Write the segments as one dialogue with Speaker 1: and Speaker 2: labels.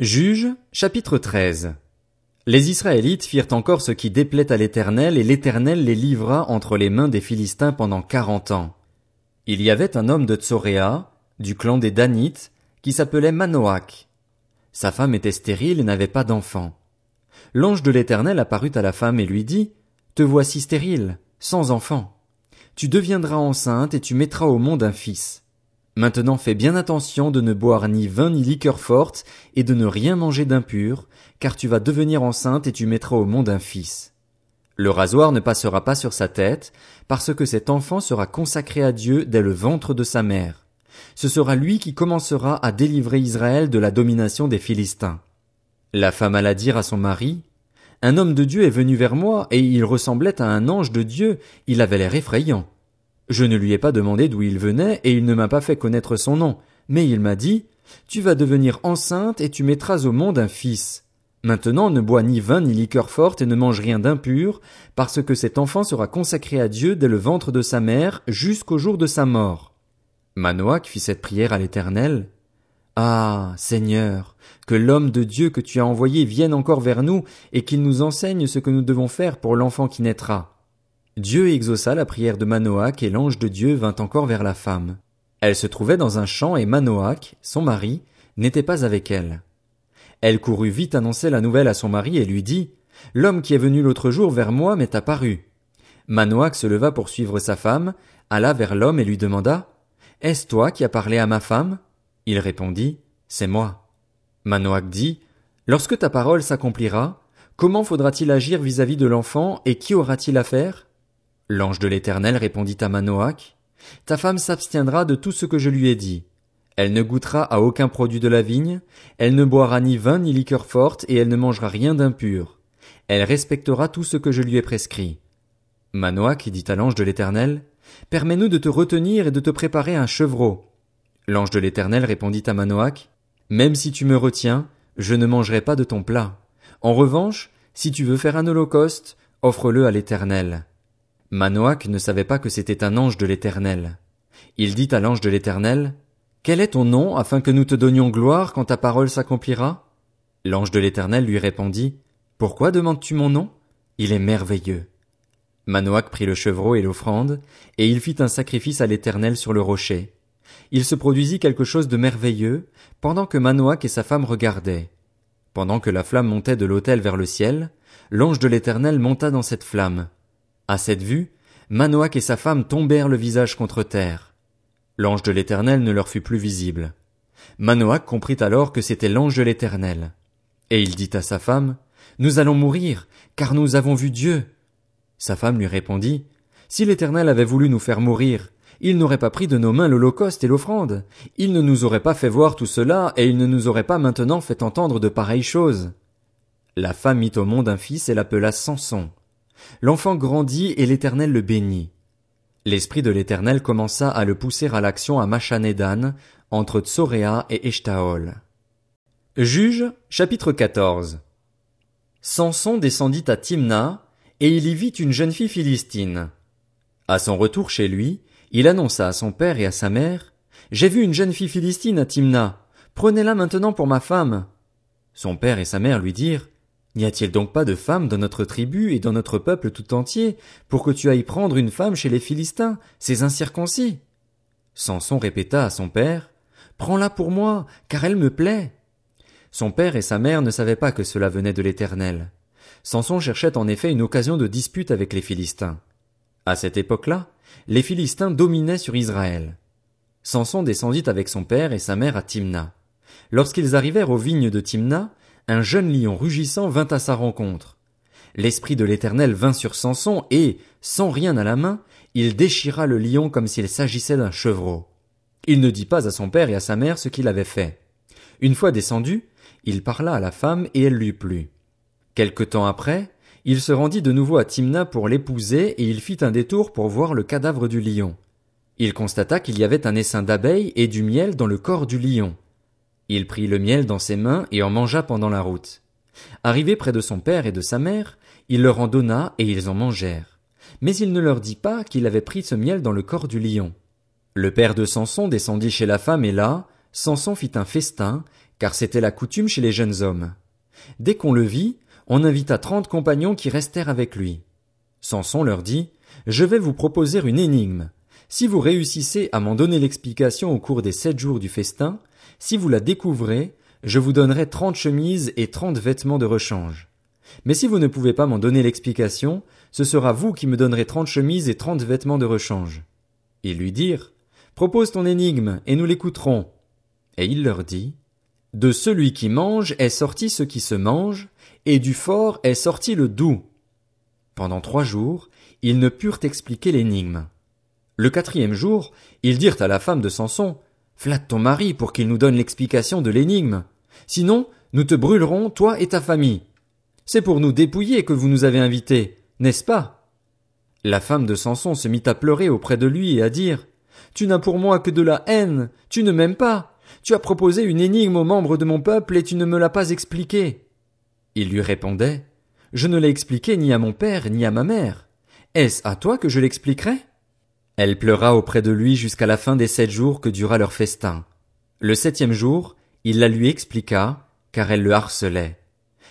Speaker 1: Juge, chapitre 13. Les Israélites firent encore ce qui déplaît à l'Éternel, et l'Éternel les livra entre les mains des Philistins pendant quarante ans. Il y avait un homme de Tsoréa, du clan des Danites, qui s'appelait Manoach. Sa femme était stérile et n'avait pas d'enfant. L'ange de l'Éternel apparut à la femme et lui dit, Te voici stérile, sans enfant. Tu deviendras enceinte et tu mettras au monde un fils. Maintenant fais bien attention de ne boire ni vin ni liqueur forte, et de ne rien manger d'impur, car tu vas devenir enceinte et tu mettras au monde un fils. Le rasoir ne passera pas sur sa tête, parce que cet enfant sera consacré à Dieu dès le ventre de sa mère. Ce sera lui qui commencera à délivrer Israël de la domination des Philistins. La femme alla dire à son mari, Un homme de Dieu est venu vers moi, et il ressemblait à un ange de Dieu, il avait l'air effrayant. Je ne lui ai pas demandé d'où il venait, et il ne m'a pas fait connaître son nom, mais il m'a dit, Tu vas devenir enceinte et tu mettras au monde un fils. Maintenant ne bois ni vin ni liqueur forte et ne mange rien d'impur, parce que cet enfant sera consacré à Dieu dès le ventre de sa mère jusqu'au jour de sa mort. Manoach fit cette prière à l'Éternel. Ah. Seigneur, que l'homme de Dieu que tu as envoyé vienne encore vers nous et qu'il nous enseigne ce que nous devons faire pour l'enfant qui naîtra. Dieu exauça la prière de Manoach et l'ange de Dieu vint encore vers la femme. Elle se trouvait dans un champ et Manoach, son mari, n'était pas avec elle. Elle courut vite annoncer la nouvelle à son mari et lui dit, L'homme qui est venu l'autre jour vers moi m'est apparu. Manoach se leva pour suivre sa femme, alla vers l'homme et lui demanda, Est-ce toi qui as parlé à ma femme? Il répondit, C'est moi. Manoach dit, Lorsque ta parole s'accomplira, comment faudra-t-il agir vis-à-vis de l'enfant et qui aura-t-il à faire? L'ange de l'Éternel répondit à Manoach, Ta femme s'abstiendra de tout ce que je lui ai dit. Elle ne goûtera à aucun produit de la vigne, elle ne boira ni vin ni liqueur forte, et elle ne mangera rien d'impur. Elle respectera tout ce que je lui ai prescrit. Manoach dit à l'ange de l'Éternel, Permets-nous de te retenir et de te préparer un chevreau. L'ange de l'Éternel répondit à Manoach, Même si tu me retiens, je ne mangerai pas de ton plat. En revanche, si tu veux faire un holocauste, offre-le à l'Éternel. Manoach ne savait pas que c'était un ange de l'Éternel. Il dit à l'ange de l'Éternel, Quel est ton nom afin que nous te donnions gloire quand ta parole s'accomplira? L'ange de l'Éternel lui répondit, Pourquoi demandes-tu mon nom? Il est merveilleux. Manoach prit le chevreau et l'offrande, et il fit un sacrifice à l'Éternel sur le rocher. Il se produisit quelque chose de merveilleux, pendant que Manoach et sa femme regardaient. Pendant que la flamme montait de l'autel vers le ciel, l'ange de l'Éternel monta dans cette flamme. À cette vue, Manoach et sa femme tombèrent le visage contre terre. L'ange de l'Éternel ne leur fut plus visible. Manoach comprit alors que c'était l'ange de l'Éternel. Et il dit à sa femme, Nous allons mourir, car nous avons vu Dieu. Sa femme lui répondit, Si l'Éternel avait voulu nous faire mourir, il n'aurait pas pris de nos mains l'holocauste et l'offrande. Il ne nous aurait pas fait voir tout cela, et il ne nous aurait pas maintenant fait entendre de pareilles choses. La femme mit au monde un fils et l'appela Samson. L'enfant grandit et l'Éternel le bénit. L'Esprit de l'Éternel commença à le pousser à l'action à Machanédan, entre Tsoréa et Eshtaol. Juge, chapitre 14. Samson descendit à Timna, et il y vit une jeune fille philistine. À son retour chez lui, il annonça à son père et à sa mère, J'ai vu une jeune fille philistine à Timna. Prenez-la maintenant pour ma femme. Son père et sa mère lui dirent, N'y a-t-il donc pas de femme dans notre tribu et dans notre peuple tout entier, pour que tu ailles prendre une femme chez les Philistins, ces incirconcis? Samson répéta à son père, Prends-la pour moi, car elle me plaît. Son père et sa mère ne savaient pas que cela venait de l'Éternel. Samson cherchait en effet une occasion de dispute avec les Philistins. À cette époque-là, les Philistins dominaient sur Israël. Samson descendit avec son père et sa mère à Timna. Lorsqu'ils arrivèrent aux vignes de Timna, un jeune lion rugissant vint à sa rencontre. L'esprit de l'Éternel vint sur Samson et, sans rien à la main, il déchira le lion comme s'il s'agissait d'un chevreau. Il ne dit pas à son père et à sa mère ce qu'il avait fait. Une fois descendu, il parla à la femme et elle lui plut. Quelque temps après, il se rendit de nouveau à Timna pour l'épouser et il fit un détour pour voir le cadavre du lion. Il constata qu'il y avait un essaim d'abeilles et du miel dans le corps du lion. Il prit le miel dans ses mains et en mangea pendant la route. Arrivé près de son père et de sa mère, il leur en donna et ils en mangèrent. Mais il ne leur dit pas qu'il avait pris ce miel dans le corps du lion. Le père de Samson descendit chez la femme et là, Samson fit un festin, car c'était la coutume chez les jeunes hommes. Dès qu'on le vit, on invita trente compagnons qui restèrent avec lui. Samson leur dit, Je vais vous proposer une énigme. Si vous réussissez à m'en donner l'explication au cours des sept jours du festin, si vous la découvrez, je vous donnerai trente chemises et trente vêtements de rechange. Mais si vous ne pouvez pas m'en donner l'explication, ce sera vous qui me donnerez trente chemises et trente vêtements de rechange. Ils lui dirent, Propose ton énigme, et nous l'écouterons. Et il leur dit, De celui qui mange est sorti ce qui se mange, et du fort est sorti le doux. Pendant trois jours, ils ne purent expliquer l'énigme. Le quatrième jour, ils dirent à la femme de Samson, Flatte ton mari pour qu'il nous donne l'explication de l'énigme. Sinon, nous te brûlerons, toi et ta famille. C'est pour nous dépouiller que vous nous avez invités, n'est-ce pas? La femme de Samson se mit à pleurer auprès de lui et à dire, Tu n'as pour moi que de la haine, tu ne m'aimes pas. Tu as proposé une énigme aux membres de mon peuple et tu ne me l'as pas expliquée. Il lui répondait, Je ne l'ai expliqué ni à mon père ni à ma mère. Est-ce à toi que je l'expliquerai? Elle pleura auprès de lui jusqu'à la fin des sept jours que dura leur festin. Le septième jour, il la lui expliqua, car elle le harcelait.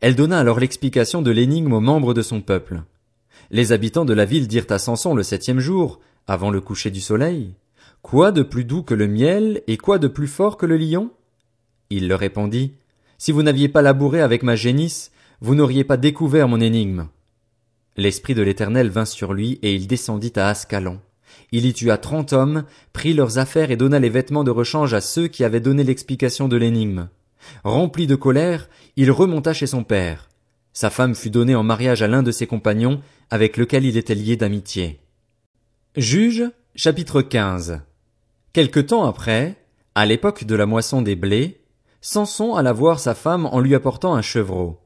Speaker 1: Elle donna alors l'explication de l'énigme aux membres de son peuple. Les habitants de la ville dirent à Samson le septième jour, avant le coucher du soleil, Quoi de plus doux que le miel et quoi de plus fort que le lion? Il leur répondit, Si vous n'aviez pas labouré avec ma génisse, vous n'auriez pas découvert mon énigme. L'esprit de l'Éternel vint sur lui et il descendit à Ascalon. Il y tua trente hommes, prit leurs affaires et donna les vêtements de rechange à ceux qui avaient donné l'explication de l'énigme. Rempli de colère, il remonta chez son père. Sa femme fut donnée en mariage à l'un de ses compagnons, avec lequel il était lié d'amitié. Juge, chapitre 15. Quelque temps après, à l'époque de la moisson des blés, Samson alla voir sa femme en lui apportant un chevreau.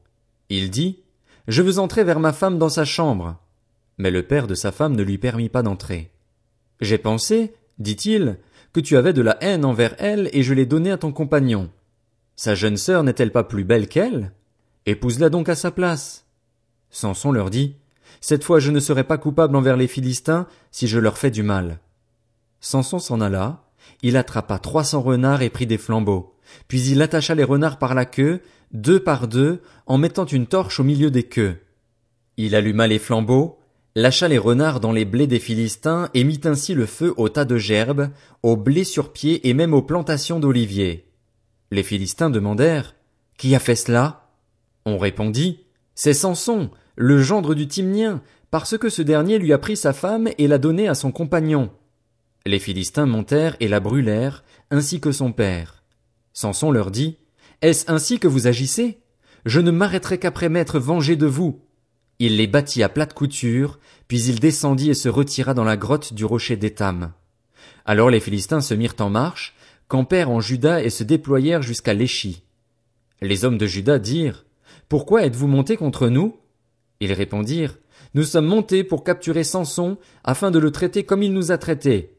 Speaker 1: Il dit, Je veux entrer vers ma femme dans sa chambre. Mais le père de sa femme ne lui permit pas d'entrer. J'ai pensé, dit-il, que tu avais de la haine envers elle et je l'ai donnée à ton compagnon. Sa jeune sœur n'est-elle pas plus belle qu'elle? Épouse-la donc à sa place. Samson leur dit, Cette fois je ne serai pas coupable envers les Philistins si je leur fais du mal. Samson s'en alla, il attrapa trois cents renards et prit des flambeaux, puis il attacha les renards par la queue, deux par deux, en mettant une torche au milieu des queues. Il alluma les flambeaux, lâcha les renards dans les blés des Philistins et mit ainsi le feu aux tas de gerbes, aux blés sur pied et même aux plantations d'oliviers. Les Philistins demandèrent, Qui a fait cela? On répondit, C'est Samson, le gendre du Timnien, parce que ce dernier lui a pris sa femme et l'a donnée à son compagnon. Les Philistins montèrent et la brûlèrent, ainsi que son père. Samson leur dit, Est-ce ainsi que vous agissez? Je ne m'arrêterai qu'après m'être vengé de vous. Il les battit à plate couture, puis il descendit et se retira dans la grotte du rocher d'Étam. Alors les Philistins se mirent en marche, campèrent en Juda et se déployèrent jusqu'à Léchi. Les hommes de Juda dirent, Pourquoi êtes-vous montés contre nous? Ils répondirent, Nous sommes montés pour capturer Samson, afin de le traiter comme il nous a traités.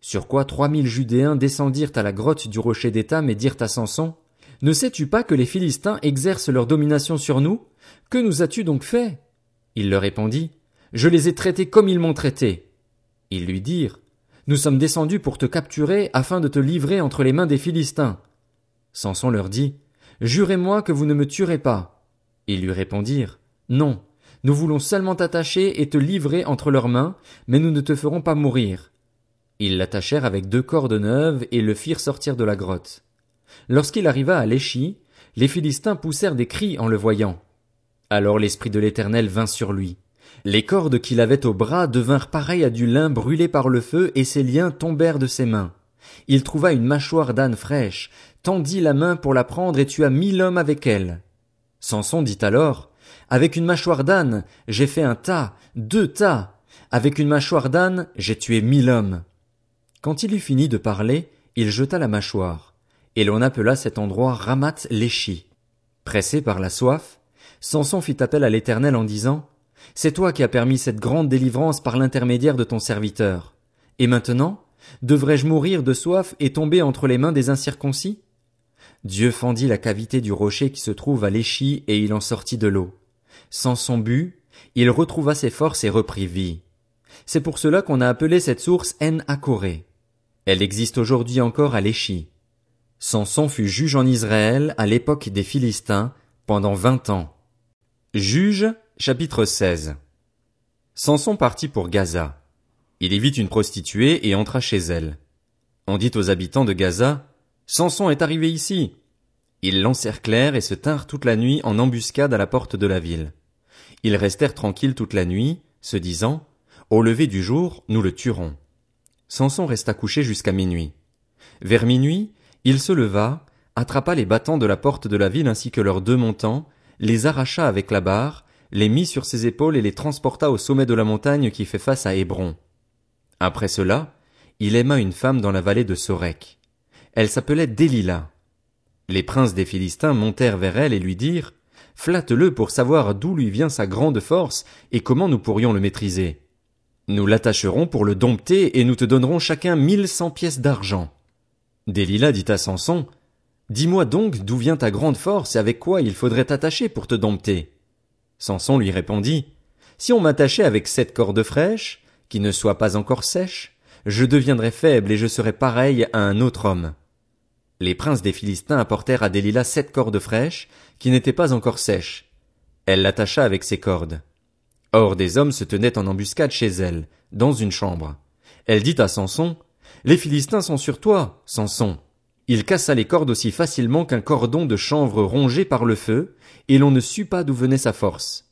Speaker 1: Sur quoi trois mille Judéens descendirent à la grotte du rocher d'Étam et dirent à Samson, Ne sais-tu pas que les Philistins exercent leur domination sur nous? Que nous as-tu donc fait? Il leur répondit, Je les ai traités comme ils m'ont traité. Ils lui dirent, Nous sommes descendus pour te capturer afin de te livrer entre les mains des Philistins. Samson leur dit, Jurez-moi que vous ne me tuerez pas. Ils lui répondirent, Non, nous voulons seulement t'attacher et te livrer entre leurs mains, mais nous ne te ferons pas mourir. Ils l'attachèrent avec deux cordes neuves et le firent sortir de la grotte. Lorsqu'il arriva à Léchi, les Philistins poussèrent des cris en le voyant. Alors l'Esprit de l'Éternel vint sur lui. Les cordes qu'il avait au bras devinrent pareilles à du lin brûlé par le feu, et ses liens tombèrent de ses mains. Il trouva une mâchoire d'âne fraîche, tendit la main pour la prendre et tua mille hommes avec elle. Samson dit alors, Avec une mâchoire d'âne, j'ai fait un tas, deux tas. Avec une mâchoire d'âne, j'ai tué mille hommes. Quand il eut fini de parler, il jeta la mâchoire, et l'on appela cet endroit Ramat Léchi. Pressé par la soif, Samson fit appel à l'Éternel en disant, C'est toi qui as permis cette grande délivrance par l'intermédiaire de ton serviteur. Et maintenant, devrais-je mourir de soif et tomber entre les mains des incirconcis? Dieu fendit la cavité du rocher qui se trouve à l'échi et il en sortit de l'eau. Samson but, il retrouva ses forces et reprit vie. C'est pour cela qu'on a appelé cette source En Akoré. Elle existe aujourd'hui encore à l'échi. Samson fut juge en Israël à l'époque des Philistins pendant vingt ans. Juge, chapitre 16. Samson partit pour Gaza. Il y vit une prostituée et entra chez elle. On dit aux habitants de Gaza, Samson est arrivé ici. Ils l'encerclèrent et se tinrent toute la nuit en embuscade à la porte de la ville. Ils restèrent tranquilles toute la nuit, se disant, Au lever du jour, nous le tuerons. Samson resta couché jusqu'à minuit. Vers minuit, il se leva, attrapa les battants de la porte de la ville ainsi que leurs deux montants, les arracha avec la barre, les mit sur ses épaules et les transporta au sommet de la montagne qui fait face à Hébron. Après cela, il aima une femme dans la vallée de Sorek. Elle s'appelait Délila. Les princes des Philistins montèrent vers elle et lui dirent, Flatte-le pour savoir d'où lui vient sa grande force et comment nous pourrions le maîtriser. Nous l'attacherons pour le dompter et nous te donnerons chacun mille cent pièces d'argent. Délila dit à Samson, Dis-moi donc d'où vient ta grande force et avec quoi il faudrait t'attacher pour te dompter. Samson lui répondit, Si on m'attachait avec sept cordes fraîches, qui ne soient pas encore sèches, je deviendrais faible et je serais pareil à un autre homme. Les princes des Philistins apportèrent à Délila sept cordes fraîches, qui n'étaient pas encore sèches. Elle l'attacha avec ses cordes. Or des hommes se tenaient en embuscade chez elle, dans une chambre. Elle dit à Samson, les Philistins sont sur toi, Samson. Il cassa les cordes aussi facilement qu'un cordon de chanvre rongé par le feu, et l'on ne sut pas d'où venait sa force.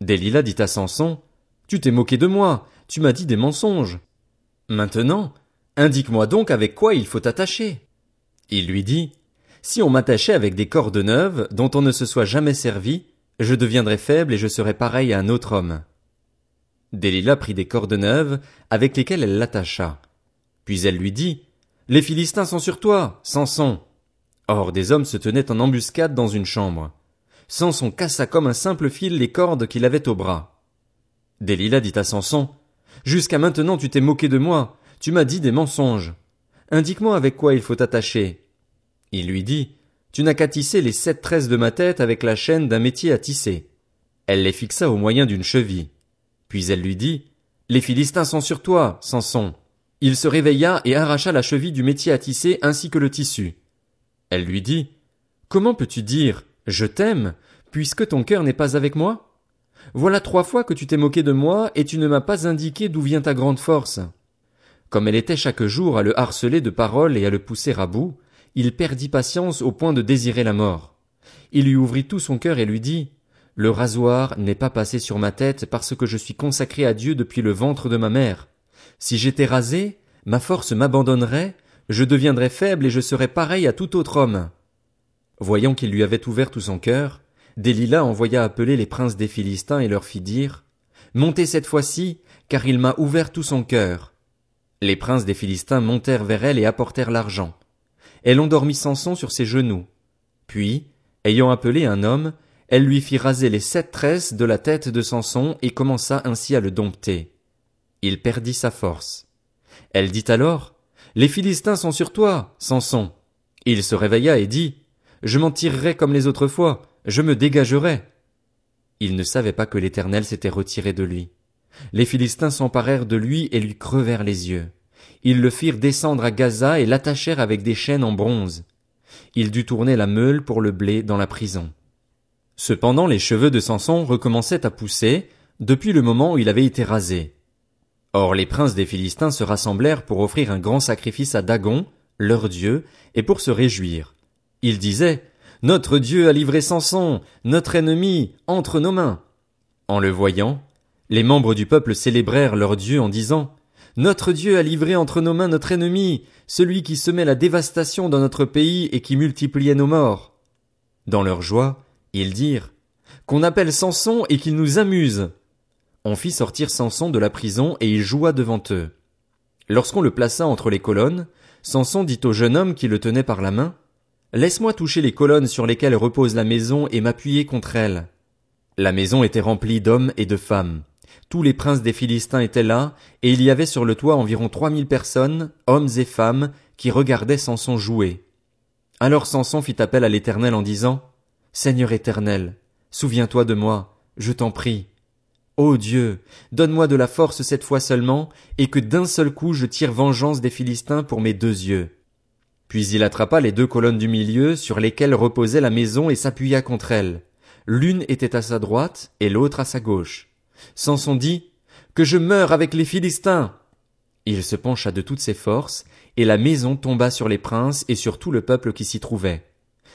Speaker 1: Delilah dit à Samson, Tu t'es moqué de moi, tu m'as dit des mensonges. Maintenant, indique-moi donc avec quoi il faut t'attacher. Il lui dit, Si on m'attachait avec des cordes neuves, dont on ne se soit jamais servi, je deviendrais faible et je serais pareil à un autre homme. Delilah prit des cordes neuves, avec lesquelles elle l'attacha. Puis elle lui dit, Les Philistins sont sur toi, Samson. Or des hommes se tenaient en embuscade dans une chambre. Samson cassa comme un simple fil les cordes qu'il avait au bras. Delilah dit à Samson, Jusqu'à maintenant tu t'es moqué de moi, tu m'as dit des mensonges. Indique-moi avec quoi il faut t'attacher. Il lui dit, Tu n'as qu'à tisser les sept tresses de ma tête avec la chaîne d'un métier à tisser. Elle les fixa au moyen d'une cheville. Puis elle lui dit, Les Philistins sont sur toi, Samson. Il se réveilla et arracha la cheville du métier à tisser ainsi que le tissu. Elle lui dit, Comment peux-tu dire, je t'aime, puisque ton cœur n'est pas avec moi? Voilà trois fois que tu t'es moqué de moi et tu ne m'as pas indiqué d'où vient ta grande force. Comme elle était chaque jour à le harceler de paroles et à le pousser à bout, il perdit patience au point de désirer la mort. Il lui ouvrit tout son cœur et lui dit, Le rasoir n'est pas passé sur ma tête parce que je suis consacré à Dieu depuis le ventre de ma mère. Si j'étais rasé, ma force m'abandonnerait, je deviendrais faible et je serais pareil à tout autre homme. Voyant qu'il lui avait ouvert tout son cœur, Delilah envoya appeler les princes des Philistins et leur fit dire, Montez cette fois-ci, car il m'a ouvert tout son cœur. Les princes des Philistins montèrent vers elle et apportèrent l'argent. Elle endormit Samson sur ses genoux. Puis, ayant appelé un homme, elle lui fit raser les sept tresses de la tête de Samson et commença ainsi à le dompter. Il perdit sa force. Elle dit alors, Les Philistins sont sur toi, Samson. Il se réveilla et dit, Je m'en tirerai comme les autres fois, je me dégagerai. Il ne savait pas que l'Éternel s'était retiré de lui. Les Philistins s'emparèrent de lui et lui crevèrent les yeux. Ils le firent descendre à Gaza et l'attachèrent avec des chaînes en bronze. Il dut tourner la meule pour le blé dans la prison. Cependant les cheveux de Samson recommençaient à pousser, depuis le moment où il avait été rasé. Or les princes des Philistins se rassemblèrent pour offrir un grand sacrifice à Dagon, leur dieu, et pour se réjouir. Ils disaient, Notre dieu a livré Samson, notre ennemi, entre nos mains. En le voyant, les membres du peuple célébrèrent leur dieu en disant, Notre dieu a livré entre nos mains notre ennemi, celui qui semait la dévastation dans notre pays et qui multipliait nos morts. Dans leur joie, ils dirent, Qu'on appelle Samson et qu'il nous amuse. On fit sortir Samson de la prison et il joua devant eux. Lorsqu'on le plaça entre les colonnes, Samson dit au jeune homme qui le tenait par la main, Laisse-moi toucher les colonnes sur lesquelles repose la maison et m'appuyer contre elles. La maison était remplie d'hommes et de femmes. Tous les princes des Philistins étaient là, et il y avait sur le toit environ trois mille personnes, hommes et femmes, qui regardaient Samson jouer. Alors Samson fit appel à l'Éternel en disant, Seigneur éternel, souviens-toi de moi, je t'en prie. Ô Dieu, donne-moi de la force cette fois seulement, et que d'un seul coup je tire vengeance des Philistins pour mes deux yeux. Puis il attrapa les deux colonnes du milieu sur lesquelles reposait la maison et s'appuya contre elles. L'une était à sa droite et l'autre à sa gauche. Samson dit, Que je meure avec les Philistins! Il se pencha de toutes ses forces, et la maison tomba sur les princes et sur tout le peuple qui s'y trouvait.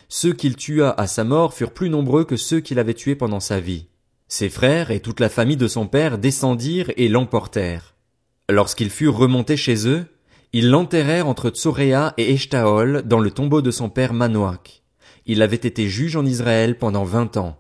Speaker 1: Ceux qu'il tua à sa mort furent plus nombreux que ceux qu'il avait tués pendant sa vie. Ses frères et toute la famille de son père descendirent et l'emportèrent. Lorsqu'ils furent remontés chez eux, ils l'enterrèrent entre Tsoréa et Eshtaol dans le tombeau de son père Manoach. Il avait été juge en Israël pendant vingt ans.